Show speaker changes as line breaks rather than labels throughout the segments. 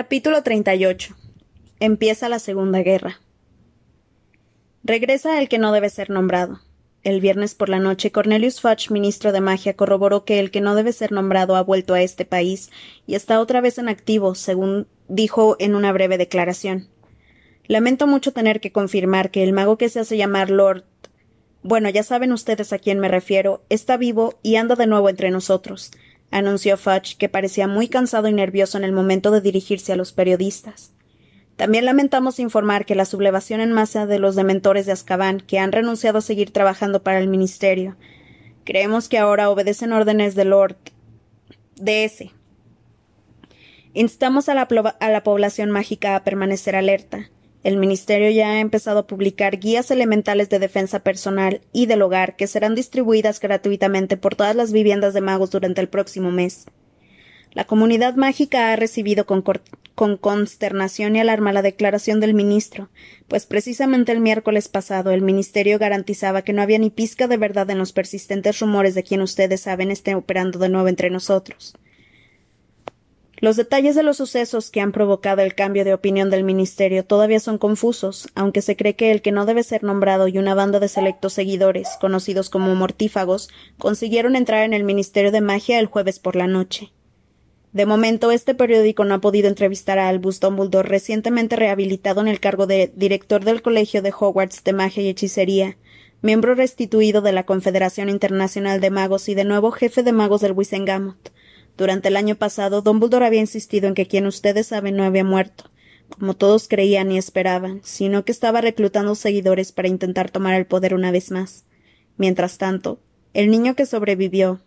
Capítulo 38. Empieza la Segunda Guerra. Regresa el que no debe ser nombrado. El viernes por la noche, Cornelius Fudge, ministro de magia, corroboró que el que no debe ser nombrado ha vuelto a este país y está otra vez en activo, según dijo en una breve declaración. Lamento mucho tener que confirmar que el mago que se hace llamar Lord bueno, ya saben ustedes a quién me refiero, está vivo y anda de nuevo entre nosotros anunció Fudge, que parecía muy cansado y nervioso en el momento de dirigirse a los periodistas. También lamentamos informar que la sublevación en masa de los dementores de Azkaban, que han renunciado a seguir trabajando para el ministerio, creemos que ahora obedecen órdenes del Lord DS. Instamos a la, a la población mágica a permanecer alerta. El Ministerio ya ha empezado a publicar guías elementales de defensa personal y del hogar que serán distribuidas gratuitamente por todas las viviendas de magos durante el próximo mes. La comunidad mágica ha recibido con, consternación y alarma la declaración del ministro, pues precisamente el miércoles pasado el ministerio garantizaba que no había ni pizca de verdad en los persistentes rumores de quien ustedes saben esté operando de nuevo entre nosotros. Los detalles de los sucesos que han provocado el cambio de opinión del Ministerio todavía son confusos, aunque se cree que el que no debe ser nombrado y una banda de selectos seguidores, conocidos como mortífagos, consiguieron entrar en el Ministerio de Magia el jueves por la noche. De momento, este periódico no ha podido entrevistar a Albus Dumbledore, recientemente rehabilitado en el cargo de director del Colegio de Hogwarts de Magia y Hechicería, miembro restituido de la Confederación Internacional de Magos y de nuevo jefe de magos del durante el año pasado, Dumbledore había insistido en que quien ustedes saben no había muerto, como todos creían y esperaban, sino que estaba reclutando seguidores para intentar tomar el poder una vez más. Mientras tanto, el niño que sobrevivió.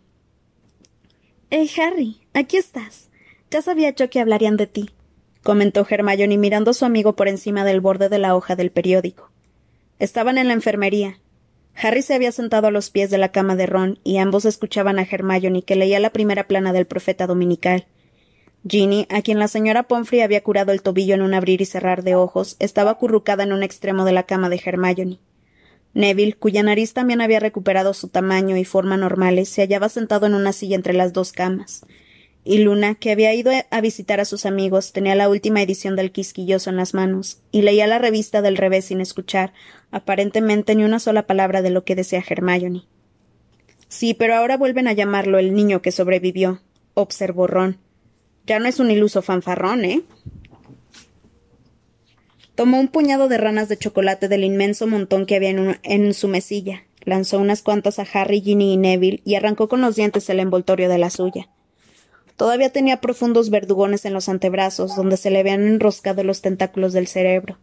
Eh, Harry, aquí estás. Ya sabía yo que hablarían de ti, comentó Hermione mirando a su amigo por encima del borde de la hoja del periódico. Estaban en la enfermería, Harry se había sentado a los pies de la cama de Ron y ambos escuchaban a Hermione que leía la primera plana del profeta dominical. Ginny, a quien la señora Pomfrey había curado el tobillo en un abrir y cerrar de ojos, estaba acurrucada en un extremo de la cama de Hermione. Neville, cuya nariz también había recuperado su tamaño y forma normales, se hallaba sentado en una silla entre las dos camas y Luna, que había ido a visitar a sus amigos, tenía la última edición del Quisquilloso en las manos, y leía la revista del revés sin escuchar, aparentemente ni una sola palabra de lo que decía Hermione. Sí, pero ahora vuelven a llamarlo el niño que sobrevivió, observó Ron. Ya no es un iluso fanfarrón, ¿eh? Tomó un puñado de ranas de chocolate del inmenso montón que había en, en su mesilla, lanzó unas cuantas a Harry, Ginny y Neville y arrancó con los dientes el envoltorio de la suya. Todavía tenía profundos verdugones en los antebrazos, donde se le habían enroscado los tentáculos del cerebro.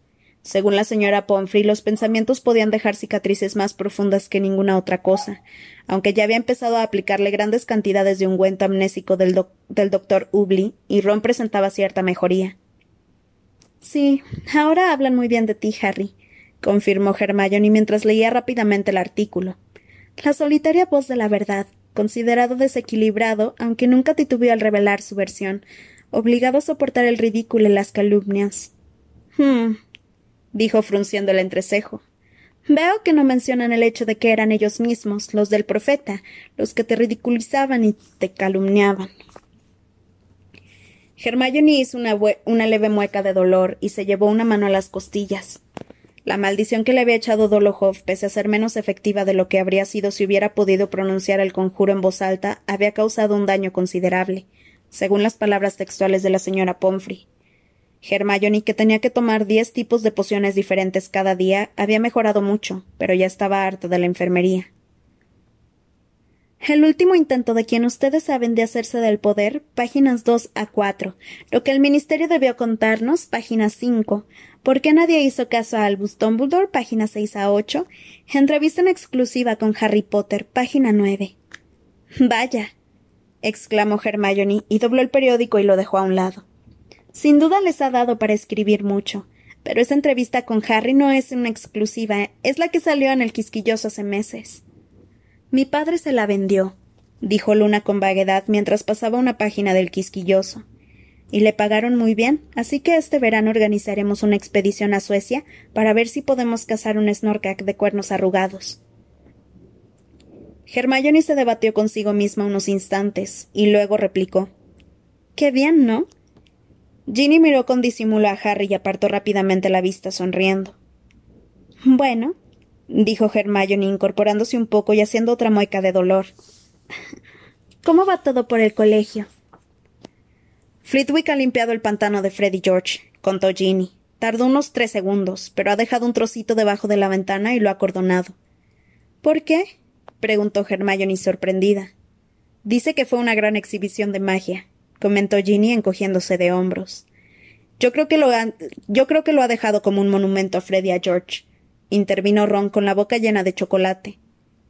Según la señora Pomfrey, los pensamientos podían dejar cicatrices más profundas que ninguna otra cosa, aunque ya había empezado a aplicarle grandes cantidades de ungüento amnésico del, del doctor Ubly, y Ron presentaba cierta mejoría. Sí, ahora hablan muy bien de ti, Harry, confirmó Hermione mientras leía rápidamente el artículo. La solitaria voz de la verdad, considerado desequilibrado, aunque nunca titubeó al revelar su versión, obligado a soportar el ridículo y las calumnias. Hmm, dijo frunciendo el entrecejo. Veo que no mencionan el hecho de que eran ellos mismos, los del profeta, los que te ridiculizaban y te calumniaban. Hermione hizo una, una leve mueca de dolor y se llevó una mano a las costillas. La maldición que le había echado Dolokhov, pese a ser menos efectiva de lo que habría sido si hubiera podido pronunciar el conjuro en voz alta, había causado un daño considerable, según las palabras textuales de la señora Pomfrey. Hermione, que tenía que tomar diez tipos de pociones diferentes cada día, había mejorado mucho, pero ya estaba harta de la enfermería. El último intento de quien ustedes saben de hacerse del poder, páginas 2 a 4. Lo que el Ministerio debió contarnos, página 5. ¿Por qué nadie hizo caso a Albus Dumbledore, página 6 a 8? Entrevista en exclusiva con Harry Potter, página 9. Vaya, exclamó Hermione y dobló el periódico y lo dejó a un lado. Sin duda les ha dado para escribir mucho, pero esa entrevista con Harry no es una exclusiva, es la que salió en el Quisquilloso hace meses. Mi padre se la vendió, dijo Luna con vaguedad mientras pasaba una página del quisquilloso. Y le pagaron muy bien, así que este verano organizaremos una expedición a Suecia para ver si podemos cazar un snorkak de cuernos arrugados. Hermione se debatió consigo misma unos instantes y luego replicó: Qué bien, ¿no? Ginny miró con disimulo a Harry y apartó rápidamente la vista sonriendo. Bueno, dijo Hermione incorporándose un poco y haciendo otra mueca de dolor. ¿Cómo va todo por el colegio? Flitwick ha limpiado el pantano de Freddy George, contó Ginny. Tardó unos tres segundos, pero ha dejado un trocito debajo de la ventana y lo ha cordonado. ¿Por qué? preguntó Hermione sorprendida. Dice que fue una gran exhibición de magia, comentó Ginny encogiéndose de hombros. Yo creo que lo ha, yo creo que lo ha dejado como un monumento a Freddy y a George, intervino Ron con la boca llena de chocolate.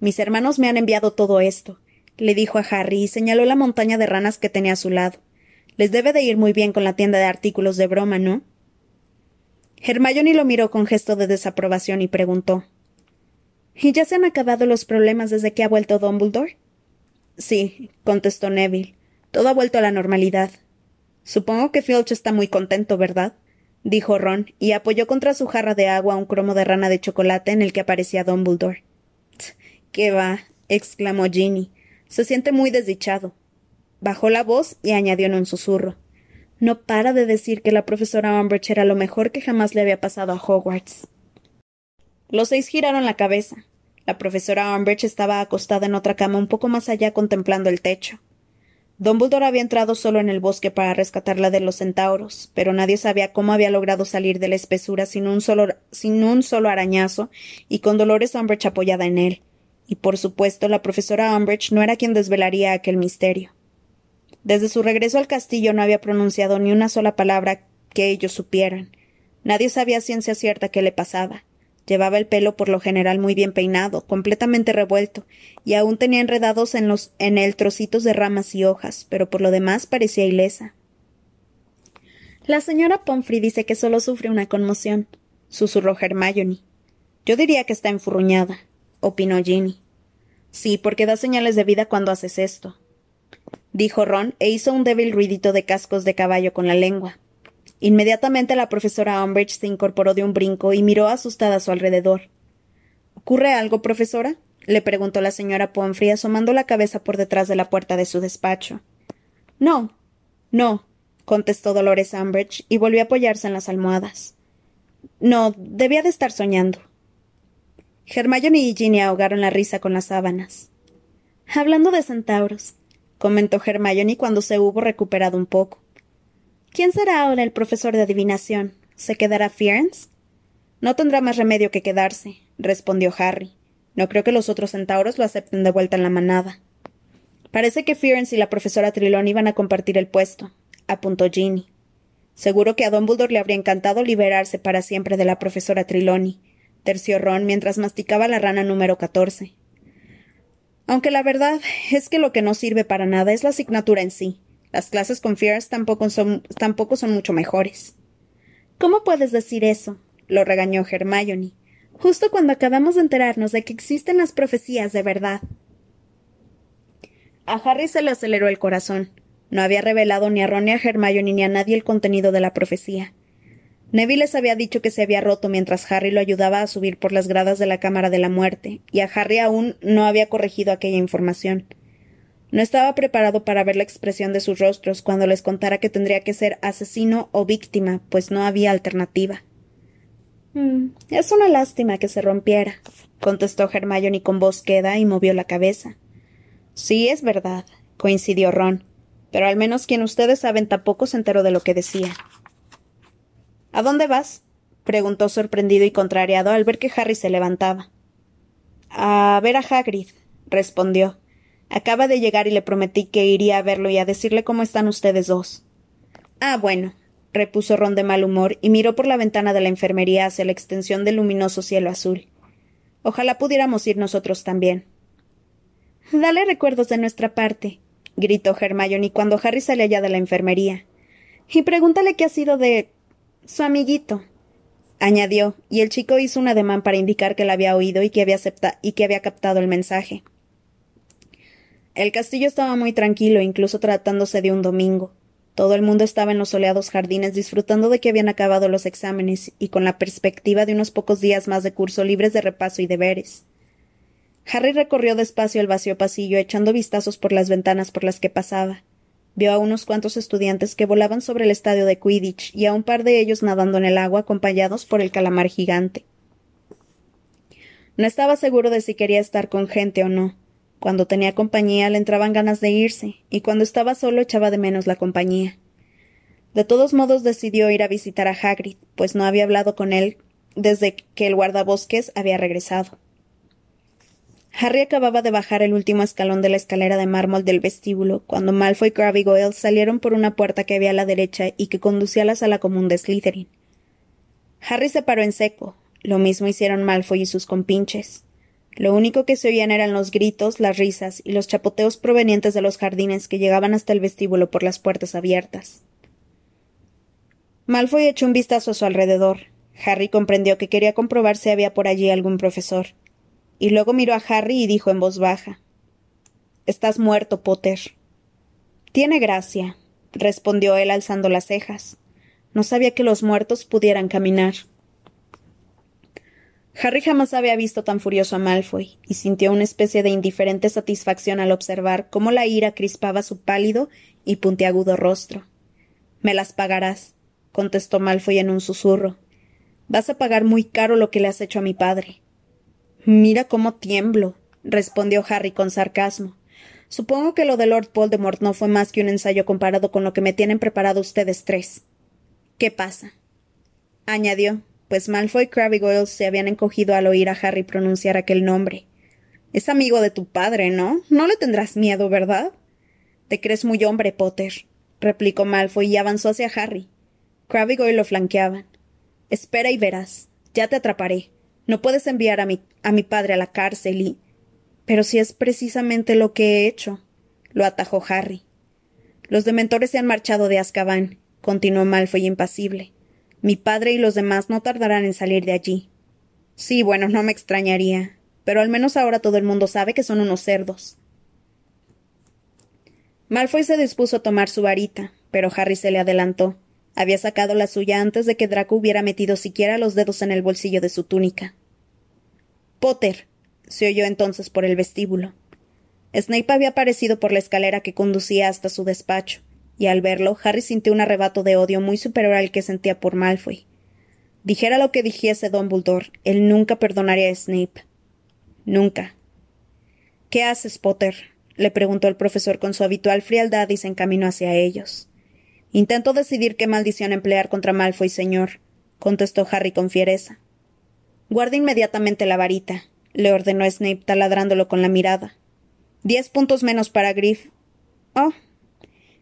Mis hermanos me han enviado todo esto, le dijo a Harry y señaló la montaña de ranas que tenía a su lado. Les debe de ir muy bien con la tienda de artículos de broma, ¿no? Hermione lo miró con gesto de desaprobación y preguntó ¿Y ya se han acabado los problemas desde que ha vuelto Dumbledore? Sí, contestó Neville. Todo ha vuelto a la normalidad. Supongo que Filch está muy contento, ¿verdad? dijo Ron, y apoyó contra su jarra de agua un cromo de rana de chocolate en el que aparecía Dumbledore. ¿Qué va? exclamó Ginny. Se siente muy desdichado. Bajó la voz y añadió en un susurro. No para de decir que la profesora Umbridge era lo mejor que jamás le había pasado a Hogwarts. Los seis giraron la cabeza. La profesora Umbridge estaba acostada en otra cama un poco más allá contemplando el techo. Dumbledore había entrado solo en el bosque para rescatarla de los centauros, pero nadie sabía cómo había logrado salir de la espesura sin un solo, arañazo y con Dolores Umbridge apoyada en él. Y por supuesto la profesora Umbridge no era quien desvelaría aquel misterio. Desde su regreso al castillo no había pronunciado ni una sola palabra que ellos supieran. Nadie sabía ciencia cierta qué le pasaba. Llevaba el pelo por lo general muy bien peinado, completamente revuelto, y aún tenía enredados en, los, en él trocitos de ramas y hojas, pero por lo demás parecía ilesa. La señora Pomfrey dice que solo sufre una conmoción, susurró Hermione. Yo diría que está enfurruñada, opinó Ginny. Sí, porque da señales de vida cuando haces esto dijo Ron, e hizo un débil ruidito de cascos de caballo con la lengua. Inmediatamente la profesora Umbridge se incorporó de un brinco y miró asustada a su alrededor. ¿Ocurre algo, profesora? le preguntó la señora Pomfrey asomando la cabeza por detrás de la puerta de su despacho. No, no, contestó Dolores Umbridge y volvió a apoyarse en las almohadas. No, debía de estar soñando. Hermione y Ginny ahogaron la risa con las sábanas. Hablando de centauros, comentó Hermione cuando se hubo recuperado un poco. ¿Quién será ahora el profesor de adivinación? ¿Se quedará Firenze? No tendrá más remedio que quedarse, respondió Harry. No creo que los otros centauros lo acepten de vuelta en la manada. Parece que Firenze y la profesora Trelawney iban a compartir el puesto, apuntó Ginny. Seguro que a Dumbledore le habría encantado liberarse para siempre de la profesora Trelawney, terció Ron mientras masticaba la rana número catorce. Aunque la verdad es que lo que no sirve para nada es la asignatura en sí. Las clases con Fierce tampoco son, tampoco son mucho mejores. ¿Cómo puedes decir eso? lo regañó Hermione. Justo cuando acabamos de enterarnos de que existen las profecías de verdad. A Harry se le aceleró el corazón. No había revelado ni a Ron ni a Hermione ni a nadie el contenido de la profecía. Neville les había dicho que se había roto mientras Harry lo ayudaba a subir por las gradas de la Cámara de la Muerte, y a Harry aún no había corregido aquella información. No estaba preparado para ver la expresión de sus rostros cuando les contara que tendría que ser asesino o víctima, pues no había alternativa. Mm, es una lástima que se rompiera, contestó Hermione con voz queda y movió la cabeza. Sí, es verdad, coincidió Ron, pero al menos quien ustedes saben tampoco se enteró de lo que decía. ¿A dónde vas? preguntó sorprendido y contrariado al ver que Harry se levantaba. A ver a Hagrid, respondió. Acaba de llegar y le prometí que iría a verlo y a decirle cómo están ustedes dos. Ah, bueno, repuso Ron de mal humor y miró por la ventana de la enfermería hacia la extensión del luminoso cielo azul. Ojalá pudiéramos ir nosotros también. Dale recuerdos de nuestra parte, gritó Hermione cuando Harry salió allá de la enfermería. Y pregúntale qué ha sido de su amiguito. añadió, y el chico hizo un ademán para indicar que la había oído y que había, y que había captado el mensaje. El castillo estaba muy tranquilo, incluso tratándose de un domingo. Todo el mundo estaba en los soleados jardines disfrutando de que habían acabado los exámenes y con la perspectiva de unos pocos días más de curso libres de repaso y deberes. Harry recorrió despacio el vacío pasillo, echando vistazos por las ventanas por las que pasaba. Vio a unos cuantos estudiantes que volaban sobre el estadio de Quidditch y a un par de ellos nadando en el agua acompañados por el calamar gigante. No estaba seguro de si quería estar con gente o no. Cuando tenía compañía le entraban ganas de irse, y cuando estaba solo echaba de menos la compañía. De todos modos decidió ir a visitar a Hagrid, pues no había hablado con él desde que el guardabosques había regresado. Harry acababa de bajar el último escalón de la escalera de mármol del vestíbulo, cuando Malfoy, Crabbe y Goyle salieron por una puerta que había a la derecha y que conducía a la sala común de Slytherin. Harry se paró en seco. Lo mismo hicieron Malfoy y sus compinches. Lo único que se oían eran los gritos, las risas y los chapoteos provenientes de los jardines que llegaban hasta el vestíbulo por las puertas abiertas. Malfoy echó un vistazo a su alrededor. Harry comprendió que quería comprobar si había por allí algún profesor y luego miró a Harry y dijo en voz baja Estás muerto, Potter. Tiene gracia, respondió él alzando las cejas. No sabía que los muertos pudieran caminar. Harry jamás había visto tan furioso a Malfoy, y sintió una especie de indiferente satisfacción al observar cómo la ira crispaba su pálido y puntiagudo rostro. Me las pagarás, contestó Malfoy en un susurro. Vas a pagar muy caro lo que le has hecho a mi padre. Mira cómo tiemblo, respondió Harry con sarcasmo. Supongo que lo de Lord Voldemort no fue más que un ensayo comparado con lo que me tienen preparado ustedes tres. ¿Qué pasa? añadió, pues Malfoy, Crabbe y Goyle se habían encogido al oír a Harry pronunciar aquel nombre. Es amigo de tu padre, ¿no? No le tendrás miedo, ¿verdad? Te crees muy hombre, Potter, replicó Malfoy y avanzó hacia Harry. Crabbe y Goyle lo flanqueaban. Espera y verás. Ya te atraparé. No puedes enviar a mi, a mi padre a la cárcel y. Pero si es precisamente lo que he hecho, lo atajó Harry. Los dementores se han marchado de Azkaban, continuó Malfoy impasible. Mi padre y los demás no tardarán en salir de allí. Sí, bueno, no me extrañaría. Pero al menos ahora todo el mundo sabe que son unos cerdos. Malfoy se dispuso a tomar su varita, pero Harry se le adelantó. Había sacado la suya antes de que Draco hubiera metido siquiera los dedos en el bolsillo de su túnica. Potter. se oyó entonces por el vestíbulo. Snape había aparecido por la escalera que conducía hasta su despacho, y al verlo, Harry sintió un arrebato de odio muy superior al que sentía por Malfoy. Dijera lo que dijese Dumbledore, él nunca perdonaría a Snape. Nunca. ¿Qué haces, Potter? le preguntó el profesor con su habitual frialdad y se encaminó hacia ellos. Intento decidir qué maldición emplear contra Malfoy, señor, contestó Harry con fiereza. Guarde inmediatamente la varita, le ordenó Snape taladrándolo con la mirada. Diez puntos menos para Griff. Oh.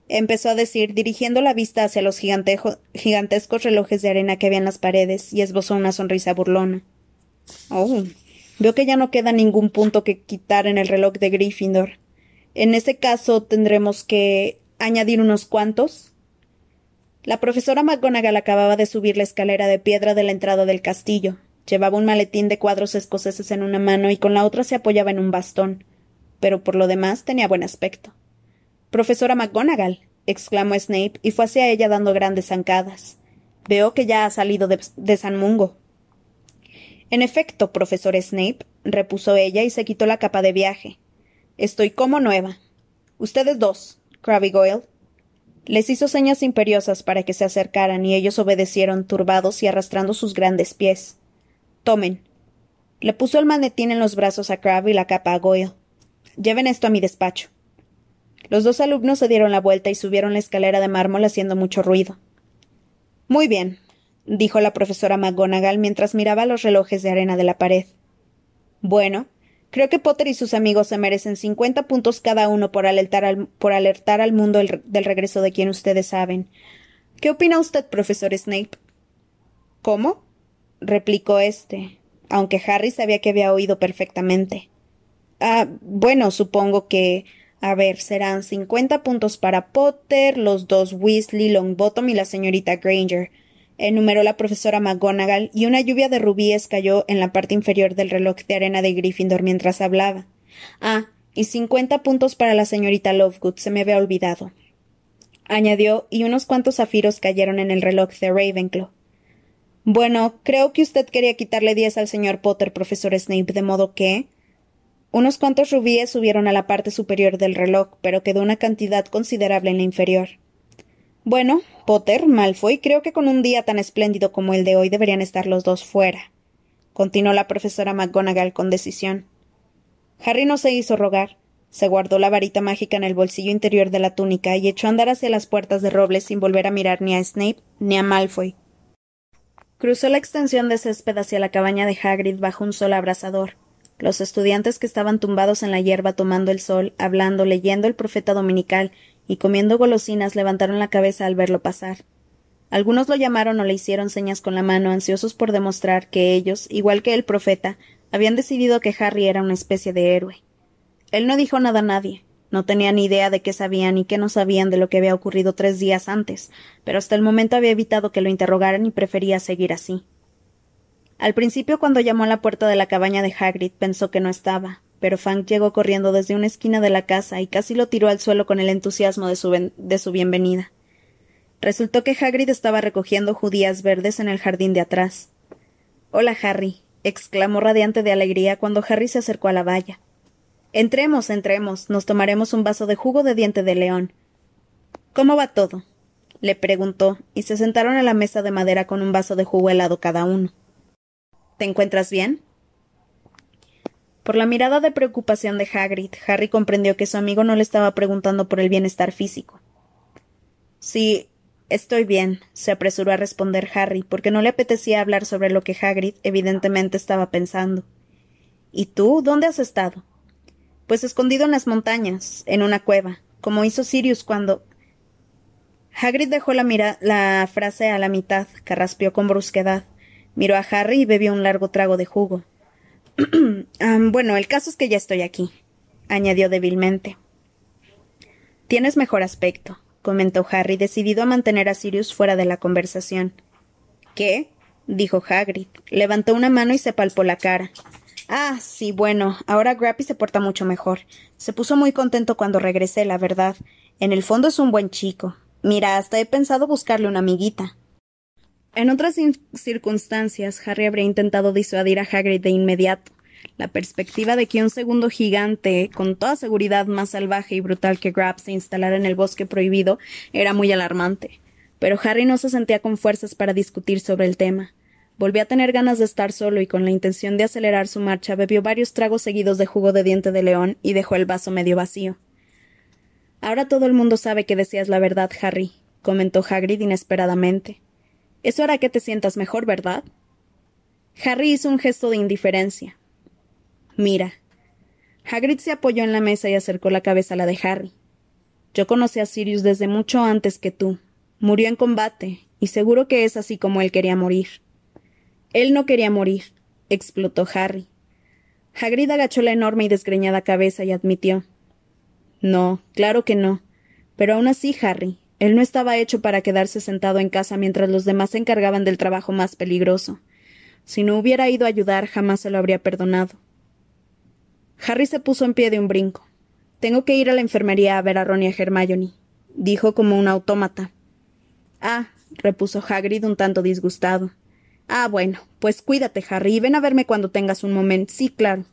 Empezó a decir, dirigiendo la vista hacia los gigantescos relojes de arena que había en las paredes, y esbozó una sonrisa burlona. Oh. Veo que ya no queda ningún punto que quitar en el reloj de Gryffindor. En ese caso tendremos que añadir unos cuantos. La profesora McGonagall acababa de subir la escalera de piedra de la entrada del castillo. Llevaba un maletín de cuadros escoceses en una mano y con la otra se apoyaba en un bastón. Pero por lo demás tenía buen aspecto. Profesora McGonagall, exclamó Snape y fue hacia ella dando grandes zancadas. Veo que ya ha salido de, de San Mungo. En efecto, profesor Snape, repuso ella y se quitó la capa de viaje. Estoy como nueva. Ustedes dos, Crabbe Goyle, les hizo señas imperiosas para que se acercaran y ellos obedecieron turbados y arrastrando sus grandes pies. Tomen. Le puso el manetín en los brazos a Crabbe y la capa a Goyle. Lleven esto a mi despacho. Los dos alumnos se dieron la vuelta y subieron la escalera de mármol haciendo mucho ruido. Muy bien, dijo la profesora McGonagall mientras miraba los relojes de arena de la pared. Bueno, Creo que Potter y sus amigos se merecen cincuenta puntos cada uno por alertar al, por alertar al mundo del regreso de quien ustedes saben. ¿Qué opina usted, profesor Snape? ¿Cómo? replicó éste, aunque Harry sabía que había oído perfectamente. Ah, bueno, supongo que. A ver, serán cincuenta puntos para Potter, los dos Weasley, Longbottom y la señorita Granger enumeró la profesora McGonagall, y una lluvia de rubíes cayó en la parte inferior del reloj de arena de Gryffindor mientras hablaba. Ah, y cincuenta puntos para la señorita Lovegood, se me había olvidado. Añadió, y unos cuantos zafiros cayeron en el reloj de Ravenclaw. Bueno, creo que usted quería quitarle diez al señor Potter, profesor Snape, de modo que. Unos cuantos rubíes subieron a la parte superior del reloj, pero quedó una cantidad considerable en la inferior. Bueno, Potter, Malfoy, creo que con un día tan espléndido como el de hoy deberían estar los dos fuera, continuó la profesora McGonagall con decisión. Harry no se hizo rogar. Se guardó la varita mágica en el bolsillo interior de la túnica y echó a andar hacia las puertas de roble sin volver a mirar ni a Snape ni a Malfoy. Cruzó la extensión de césped hacia la cabaña de Hagrid bajo un sol abrasador. Los estudiantes que estaban tumbados en la hierba tomando el sol, hablando, leyendo el profeta dominical y comiendo golosinas levantaron la cabeza al verlo pasar. Algunos lo llamaron o le hicieron señas con la mano, ansiosos por demostrar que ellos, igual que el profeta, habían decidido que Harry era una especie de héroe. Él no dijo nada a nadie. No tenía ni idea de qué sabían ni qué no sabían de lo que había ocurrido tres días antes, pero hasta el momento había evitado que lo interrogaran y prefería seguir así. Al principio, cuando llamó a la puerta de la cabaña de Hagrid, pensó que no estaba, pero Fang llegó corriendo desde una esquina de la casa y casi lo tiró al suelo con el entusiasmo de su, de su bienvenida. Resultó que Hagrid estaba recogiendo judías verdes en el jardín de atrás. Hola, Harry, exclamó radiante de alegría cuando Harry se acercó a la valla. Entremos, entremos, nos tomaremos un vaso de jugo de diente de león. ¿Cómo va todo? le preguntó, y se sentaron a la mesa de madera con un vaso de jugo helado cada uno. ¿Te encuentras bien? Por la mirada de preocupación de Hagrid, Harry comprendió que su amigo no le estaba preguntando por el bienestar físico. Sí, estoy bien, se apresuró a responder Harry, porque no le apetecía hablar sobre lo que Hagrid evidentemente estaba pensando. ¿Y tú? ¿Dónde has estado? Pues escondido en las montañas, en una cueva, como hizo Sirius cuando. Hagrid dejó la, frase a la mitad, carraspeó con brusquedad. Miró a Harry y bebió un largo trago de jugo. bueno, el caso es que ya estoy aquí, añadió débilmente. Tienes mejor aspecto, comentó Harry, decidido a mantener a Sirius fuera de la conversación. ¿Qué? dijo Hagrid. Levantó una mano y se palpó la cara. Ah, sí, bueno, ahora Grappy se porta mucho mejor. Se puso muy contento cuando regresé, la verdad. En el fondo es un buen chico. Mira, hasta he pensado buscarle una amiguita. En otras circunstancias, Harry habría intentado disuadir a Hagrid de inmediato. La perspectiva de que un segundo gigante, con toda seguridad más salvaje y brutal que Grab, se instalara en el bosque prohibido, era muy alarmante. Pero Harry no se sentía con fuerzas para discutir sobre el tema. Volvió a tener ganas de estar solo y con la intención de acelerar su marcha bebió varios tragos seguidos de jugo de diente de león y dejó el vaso medio vacío. Ahora todo el mundo sabe que deseas la verdad, Harry, comentó Hagrid inesperadamente. Eso hará que te sientas mejor, ¿verdad? Harry hizo un gesto de indiferencia. Mira. Hagrid se apoyó en la mesa y acercó la cabeza a la de Harry. Yo conocí a Sirius desde mucho antes que tú. Murió en combate, y seguro que es así como él quería morir. Él no quería morir, explotó Harry. Hagrid agachó la enorme y desgreñada cabeza y admitió. No, claro que no. Pero aún así, Harry, él no estaba hecho para quedarse sentado en casa mientras los demás se encargaban del trabajo más peligroso. Si no hubiera ido a ayudar, jamás se lo habría perdonado. Harry se puso en pie de un brinco. Tengo que ir a la enfermería a ver a Ron y a Hermione, dijo como un autómata. Ah, repuso Hagrid un tanto disgustado. Ah, bueno, pues cuídate, Harry, y ven a verme cuando tengas un momento. Sí, claro.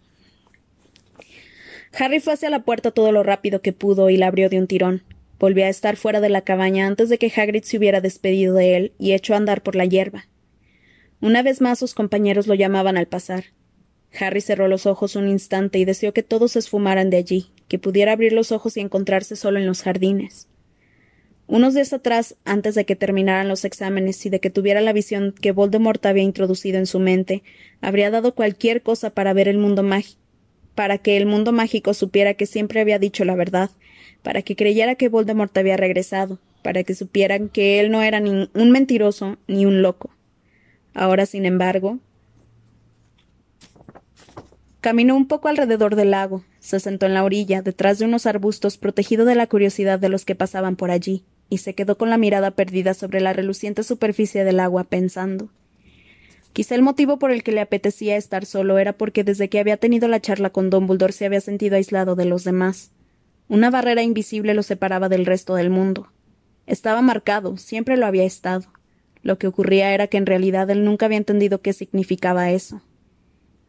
Harry fue hacia la puerta todo lo rápido que pudo y la abrió de un tirón. Volvió a estar fuera de la cabaña antes de que Hagrid se hubiera despedido de él y echó a andar por la hierba. Una vez más sus compañeros lo llamaban al pasar. Harry cerró los ojos un instante y deseó que todos se esfumaran de allí, que pudiera abrir los ojos y encontrarse solo en los jardines. Unos días atrás, antes de que terminaran los exámenes y de que tuviera la visión que Voldemort había introducido en su mente, habría dado cualquier cosa para ver el mundo mágico, para que el mundo mágico supiera que siempre había dicho la verdad, para que creyera que Voldemort había regresado, para que supieran que él no era ni un mentiroso ni un loco. Ahora, sin embargo, caminó un poco alrededor del lago, se sentó en la orilla, detrás de unos arbustos, protegido de la curiosidad de los que pasaban por allí, y se quedó con la mirada perdida sobre la reluciente superficie del agua, pensando. Quizá el motivo por el que le apetecía estar solo era porque desde que había tenido la charla con Dumbledore se había sentido aislado de los demás. Una barrera invisible lo separaba del resto del mundo. Estaba marcado, siempre lo había estado. Lo que ocurría era que en realidad él nunca había entendido qué significaba eso.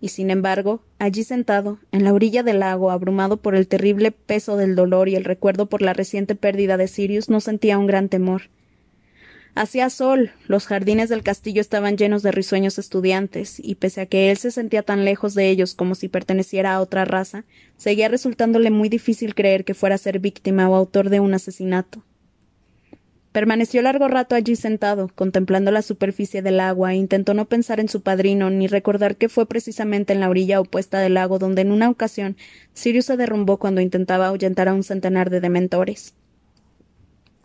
y sin embargo, allí sentado, en la orilla del lago, abrumado por el terrible peso del dolor y el recuerdo por la reciente pérdida de Sirius, no sentía un gran temor. Hacía sol, los jardines del castillo estaban llenos de risueños estudiantes, y pese a que él se sentía tan lejos de ellos como si perteneciera a otra raza, seguía resultándole muy difícil creer que fuera a ser víctima o autor de un asesinato. Permaneció largo rato allí sentado, contemplando la superficie del agua, e intentó no pensar en su padrino, ni recordar que fue precisamente en la orilla opuesta del lago donde en una ocasión Sirius se derrumbó cuando intentaba ahuyentar a un centenar de dementores.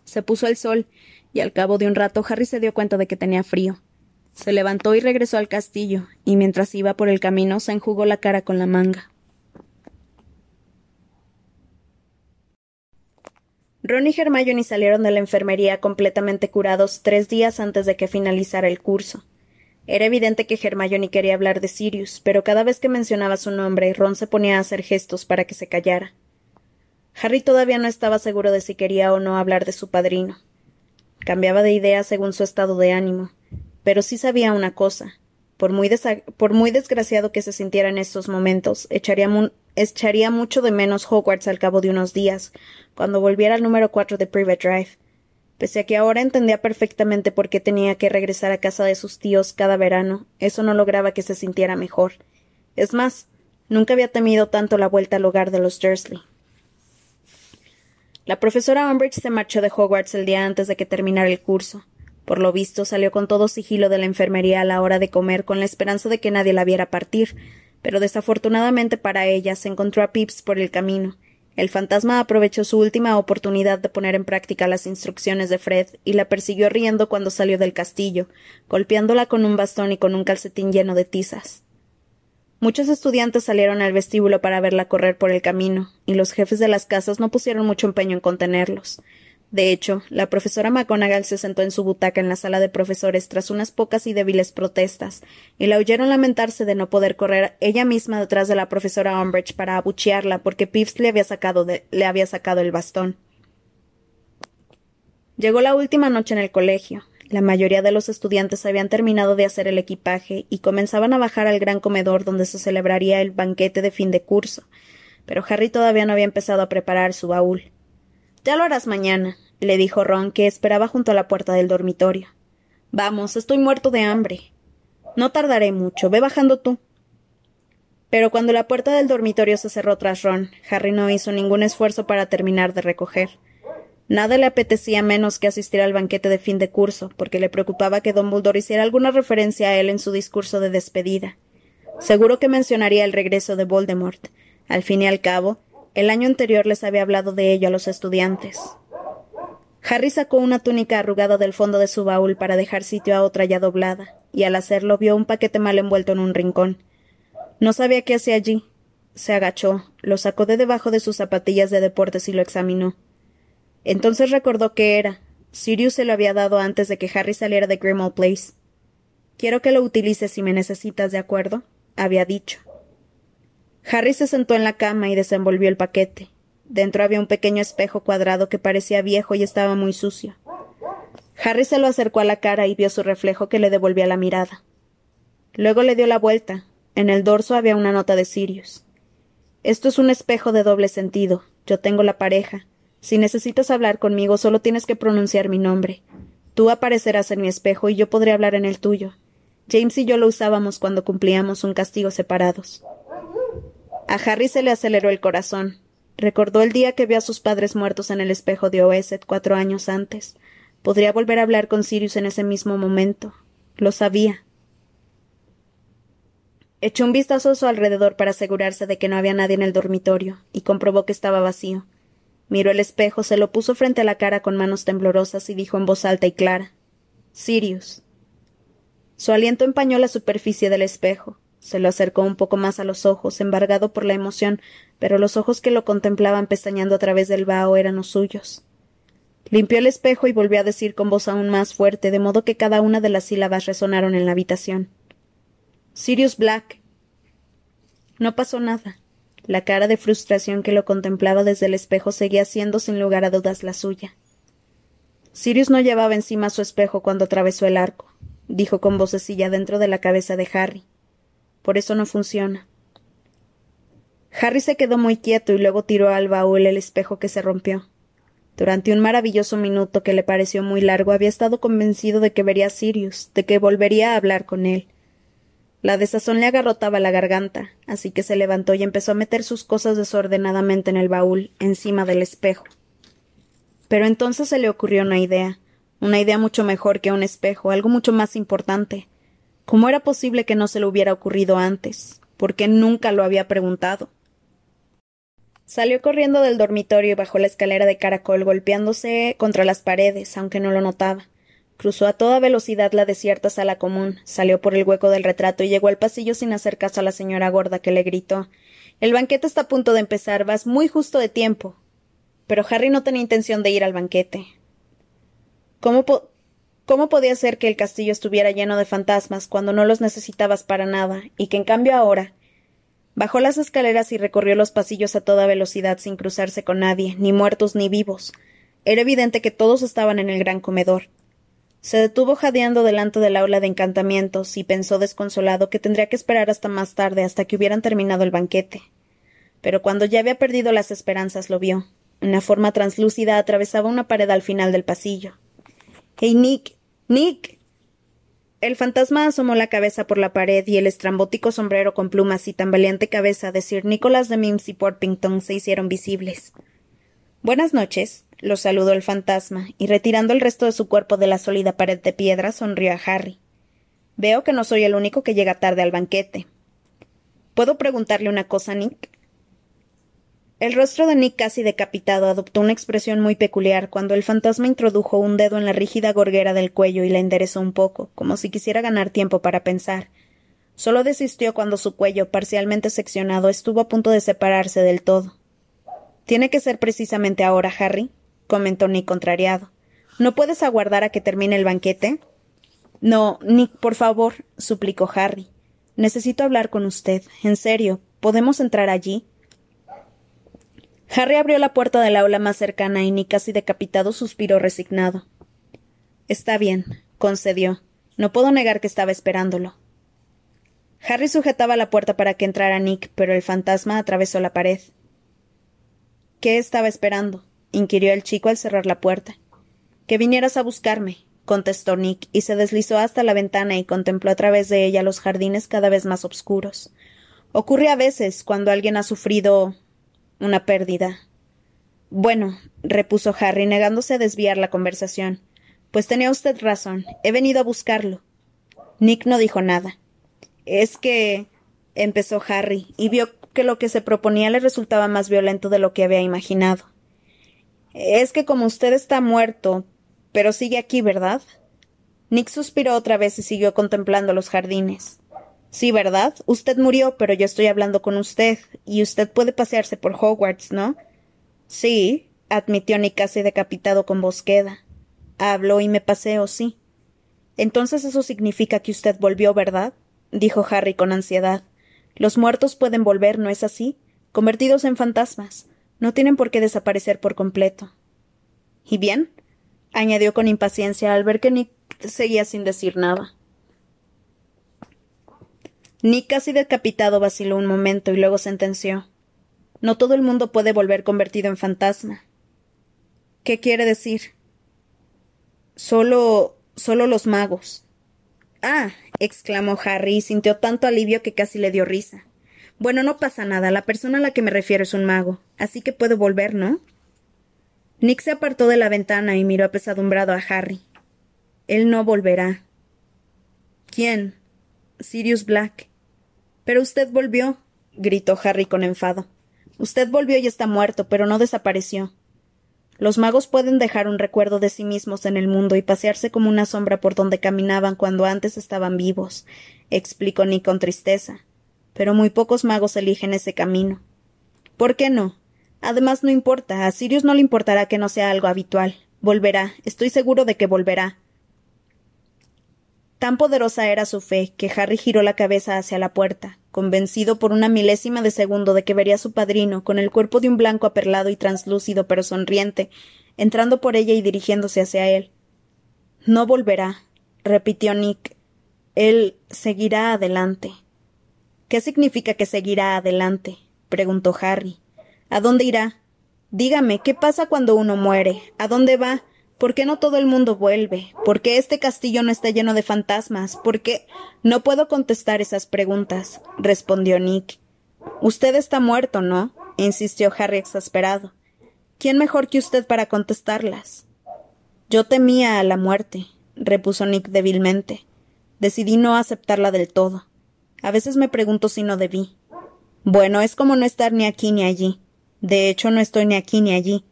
Se puso el sol, y al cabo de un rato Harry se dio cuenta de que tenía frío. Se levantó y regresó al castillo, y mientras iba por el camino se enjugó la cara con la manga. Ron y Hermione salieron de la enfermería completamente curados tres días antes de que finalizara el curso. Era evidente que Hermione quería hablar de Sirius, pero cada vez que mencionaba su nombre, Ron se ponía a hacer gestos para que se callara. Harry todavía no estaba seguro de si quería o no hablar de su padrino. Cambiaba de idea según su estado de ánimo, pero sí sabía una cosa. Por muy, por muy desgraciado que se sintiera en estos momentos, echaría, echaría mucho de menos Hogwarts al cabo de unos días, cuando volviera al número cuatro de Private Drive. Pese a que ahora entendía perfectamente por qué tenía que regresar a casa de sus tíos cada verano, eso no lograba que se sintiera mejor. Es más, nunca había temido tanto la vuelta al hogar de los Dursley. La profesora Umbridge se marchó de Hogwarts el día antes de que terminara el curso. Por lo visto, salió con todo sigilo de la enfermería a la hora de comer con la esperanza de que nadie la viera partir, pero desafortunadamente para ella se encontró a Pips por el camino. El fantasma aprovechó su última oportunidad de poner en práctica las instrucciones de Fred y la persiguió riendo cuando salió del castillo, golpeándola con un bastón y con un calcetín lleno de tizas. Muchos estudiantes salieron al vestíbulo para verla correr por el camino, y los jefes de las casas no pusieron mucho empeño en contenerlos. De hecho, la profesora McGonagall se sentó en su butaca en la sala de profesores tras unas pocas y débiles protestas, y la oyeron lamentarse de no poder correr ella misma detrás de la profesora Umbridge para abuchearla porque Pips le había sacado, le había sacado el bastón. Llegó la última noche en el colegio. La mayoría de los estudiantes habían terminado de hacer el equipaje y comenzaban a bajar al gran comedor donde se celebraría el banquete de fin de curso, pero Harry todavía no había empezado a preparar su baúl. Ya lo harás mañana, le dijo Ron, que esperaba junto a la puerta del dormitorio. Vamos, estoy muerto de hambre. No tardaré mucho. Ve bajando tú. Pero cuando la puerta del dormitorio se cerró tras Ron, Harry no hizo ningún esfuerzo para terminar de recoger. Nada le apetecía menos que asistir al banquete de fin de curso, porque le preocupaba que Dumbledore hiciera alguna referencia a él en su discurso de despedida. Seguro que mencionaría el regreso de Voldemort. Al fin y al cabo, el año anterior les había hablado de ello a los estudiantes. Harry sacó una túnica arrugada del fondo de su baúl para dejar sitio a otra ya doblada, y al hacerlo vio un paquete mal envuelto en un rincón. No sabía qué hacía allí. Se agachó, lo sacó de debajo de sus zapatillas de deportes y lo examinó. Entonces recordó qué era. Sirius se lo había dado antes de que Harry saliera de Grimmauld Place. Quiero que lo utilices si me necesitas, ¿de acuerdo? había dicho. Harry se sentó en la cama y desenvolvió el paquete. Dentro había un pequeño espejo cuadrado que parecía viejo y estaba muy sucio. Harry se lo acercó a la cara y vio su reflejo que le devolvía la mirada. Luego le dio la vuelta. En el dorso había una nota de Sirius. Esto es un espejo de doble sentido. Yo tengo la pareja. Si necesitas hablar conmigo, solo tienes que pronunciar mi nombre. Tú aparecerás en mi espejo y yo podré hablar en el tuyo. James y yo lo usábamos cuando cumplíamos un castigo separados. A Harry se le aceleró el corazón. Recordó el día que vio a sus padres muertos en el espejo de Oeset cuatro años antes. Podría volver a hablar con Sirius en ese mismo momento. Lo sabía. Echó un vistazo a su alrededor para asegurarse de que no había nadie en el dormitorio, y comprobó que estaba vacío. Miró el espejo, se lo puso frente a la cara con manos temblorosas y dijo en voz alta y clara Sirius. Su aliento empañó la superficie del espejo. Se lo acercó un poco más a los ojos, embargado por la emoción, pero los ojos que lo contemplaban pestañando a través del vaho eran los suyos. Limpió el espejo y volvió a decir con voz aún más fuerte, de modo que cada una de las sílabas resonaron en la habitación. Sirius Black. No pasó nada. La cara de frustración que lo contemplaba desde el espejo seguía siendo sin lugar a dudas la suya. Sirius no llevaba encima su espejo cuando atravesó el arco, dijo con vocecilla dentro de la cabeza de Harry. Por eso no funciona. Harry se quedó muy quieto y luego tiró al baúl el espejo que se rompió. Durante un maravilloso minuto que le pareció muy largo había estado convencido de que vería a Sirius, de que volvería a hablar con él. La desazón le agarrotaba la garganta, así que se levantó y empezó a meter sus cosas desordenadamente en el baúl, encima del espejo. Pero entonces se le ocurrió una idea, una idea mucho mejor que un espejo, algo mucho más importante. ¿Cómo era posible que no se le hubiera ocurrido antes? ¿Por qué nunca lo había preguntado? Salió corriendo del dormitorio y bajó la escalera de caracol golpeándose contra las paredes, aunque no lo notaba. Cruzó a toda velocidad la desierta sala común, salió por el hueco del retrato y llegó al pasillo sin hacer caso a la señora gorda que le gritó El banquete está a punto de empezar, vas muy justo de tiempo. Pero Harry no tenía intención de ir al banquete. ¿Cómo, ¿Cómo podía ser que el castillo estuviera lleno de fantasmas cuando no los necesitabas para nada, y que en cambio ahora, Bajó las escaleras y recorrió los pasillos a toda velocidad sin cruzarse con nadie, ni muertos ni vivos. Era evidente que todos estaban en el gran comedor. Se detuvo jadeando delante del aula de encantamientos y pensó desconsolado que tendría que esperar hasta más tarde, hasta que hubieran terminado el banquete. Pero cuando ya había perdido las esperanzas lo vio. Una forma translúcida atravesaba una pared al final del pasillo. ¡Hey, Nick! ¡Nick! El fantasma asomó la cabeza por la pared y el estrambótico sombrero con plumas y tan valiente cabeza de Sir Nicholas de Mims y Porpington se hicieron visibles. Buenas noches, lo saludó el fantasma, y retirando el resto de su cuerpo de la sólida pared de piedra, sonrió a Harry. Veo que no soy el único que llega tarde al banquete. ¿Puedo preguntarle una cosa, Nick? El rostro de Nick casi decapitado adoptó una expresión muy peculiar cuando el fantasma introdujo un dedo en la rígida gorguera del cuello y la enderezó un poco, como si quisiera ganar tiempo para pensar. Solo desistió cuando su cuello, parcialmente seccionado, estuvo a punto de separarse del todo. Tiene que ser precisamente ahora, Harry, comentó Nick contrariado. ¿No puedes aguardar a que termine el banquete? No, Nick, por favor, suplicó Harry. Necesito hablar con usted. En serio. ¿Podemos entrar allí? Harry abrió la puerta del aula más cercana y Nick, casi decapitado, suspiró resignado. Está bien, concedió. No puedo negar que estaba esperándolo. Harry sujetaba la puerta para que entrara Nick, pero el fantasma atravesó la pared. ¿Qué estaba esperando? inquirió el chico al cerrar la puerta. Que vinieras a buscarme, contestó Nick, y se deslizó hasta la ventana y contempló a través de ella los jardines cada vez más oscuros. Ocurre a veces, cuando alguien ha sufrido una pérdida. Bueno, repuso Harry, negándose a desviar la conversación. Pues tenía usted razón. He venido a buscarlo. Nick no dijo nada. Es que. empezó Harry, y vio que lo que se proponía le resultaba más violento de lo que había imaginado. Es que como usted está muerto, pero sigue aquí, ¿verdad? Nick suspiró otra vez y siguió contemplando los jardines. Sí, ¿verdad? Usted murió, pero yo estoy hablando con usted, y usted puede pasearse por Hogwarts, ¿no? Sí, admitió Nick casi decapitado con voz queda. Hablo y me paseo, sí. Entonces eso significa que usted volvió, ¿verdad? dijo Harry con ansiedad. Los muertos pueden volver, ¿no es así? Convertidos en fantasmas. No tienen por qué desaparecer por completo. ¿Y bien? añadió con impaciencia al ver que Nick seguía sin decir nada. Nick casi decapitado vaciló un momento y luego sentenció. No todo el mundo puede volver convertido en fantasma. ¿Qué quiere decir? Solo. solo los magos. Ah. Exclamó Harry y sintió tanto alivio que casi le dio risa. Bueno, no pasa nada. La persona a la que me refiero es un mago. Así que puedo volver, ¿no? Nick se apartó de la ventana y miró apesadumbrado a Harry. Él no volverá. ¿Quién? Sirius Black. Pero usted volvió, gritó Harry con enfado. Usted volvió y está muerto, pero no desapareció. Los magos pueden dejar un recuerdo de sí mismos en el mundo y pasearse como una sombra por donde caminaban cuando antes estaban vivos, explicó Nick con tristeza. Pero muy pocos magos eligen ese camino. ¿Por qué no? Además, no importa, a Sirius no le importará que no sea algo habitual. Volverá, estoy seguro de que volverá. Tan poderosa era su fe que Harry giró la cabeza hacia la puerta, convencido por una milésima de segundo de que vería a su padrino, con el cuerpo de un blanco aperlado y translúcido pero sonriente, entrando por ella y dirigiéndose hacia él. No volverá, repitió Nick. Él seguirá adelante. ¿Qué significa que seguirá adelante? preguntó Harry. ¿A dónde irá? Dígame, ¿qué pasa cuando uno muere? ¿A dónde va? ¿Por qué no todo el mundo vuelve? ¿Por qué este castillo no está lleno de fantasmas? ¿Por qué? No puedo contestar esas preguntas, respondió Nick. Usted está muerto, ¿no? insistió Harry exasperado. ¿Quién mejor que usted para contestarlas? Yo temía a la muerte, repuso Nick débilmente. Decidí no aceptarla del todo. A veces me pregunto si no debí. Bueno, es como no estar ni aquí ni allí. De hecho, no estoy ni aquí ni allí.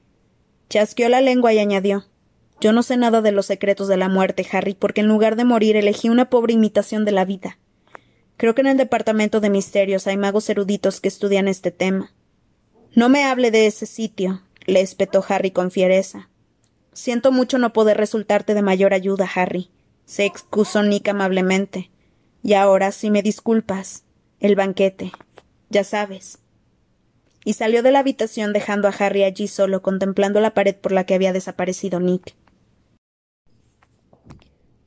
Chasqueó la lengua y añadió Yo no sé nada de los secretos de la muerte, Harry, porque en lugar de morir elegí una pobre imitación de la vida. Creo que en el departamento de misterios hay magos eruditos que estudian este tema. No me hable de ese sitio, le espetó Harry con fiereza. Siento mucho no poder resultarte de mayor ayuda, Harry, se excusó Nick amablemente. Y ahora, si me disculpas, el banquete. Ya sabes y salió de la habitación dejando a Harry allí solo contemplando la pared por la que había desaparecido Nick.